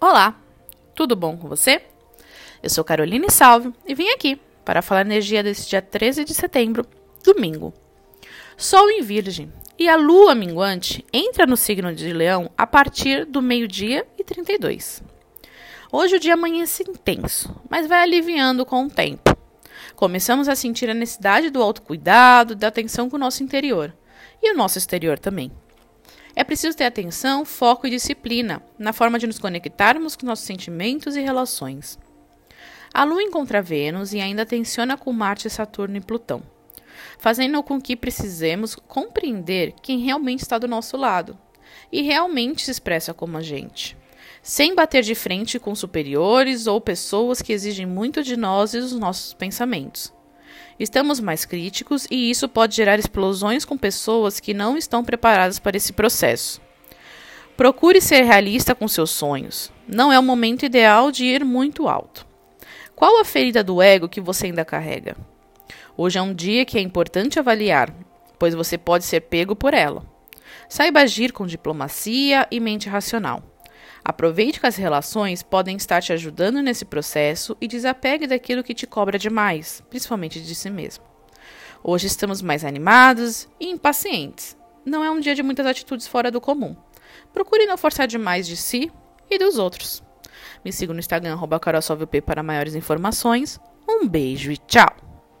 Olá, tudo bom com você? Eu sou Caroline Salve e vim aqui para falar energia desse dia 13 de setembro, domingo. Sol em Virgem e a lua minguante entra no signo de Leão a partir do meio-dia e 32. Hoje o dia amanhece intenso, mas vai aliviando com o tempo. Começamos a sentir a necessidade do autocuidado, da atenção com o nosso interior e o nosso exterior também. É preciso ter atenção, foco e disciplina na forma de nos conectarmos com nossos sentimentos e relações. A Lua encontra Vênus e ainda tensiona com Marte, Saturno e Plutão, fazendo com que precisemos compreender quem realmente está do nosso lado e realmente se expressa como a gente, sem bater de frente com superiores ou pessoas que exigem muito de nós e dos nossos pensamentos. Estamos mais críticos e isso pode gerar explosões com pessoas que não estão preparadas para esse processo. Procure ser realista com seus sonhos. Não é o momento ideal de ir muito alto. Qual a ferida do ego que você ainda carrega? Hoje é um dia que é importante avaliar, pois você pode ser pego por ela. Saiba agir com diplomacia e mente racional. Aproveite que as relações podem estar te ajudando nesse processo e desapegue daquilo que te cobra demais, principalmente de si mesmo. Hoje estamos mais animados e impacientes. Não é um dia de muitas atitudes fora do comum. Procure não forçar demais de si e dos outros. Me siga no Instagram, carolsolvep para maiores informações. Um beijo e tchau!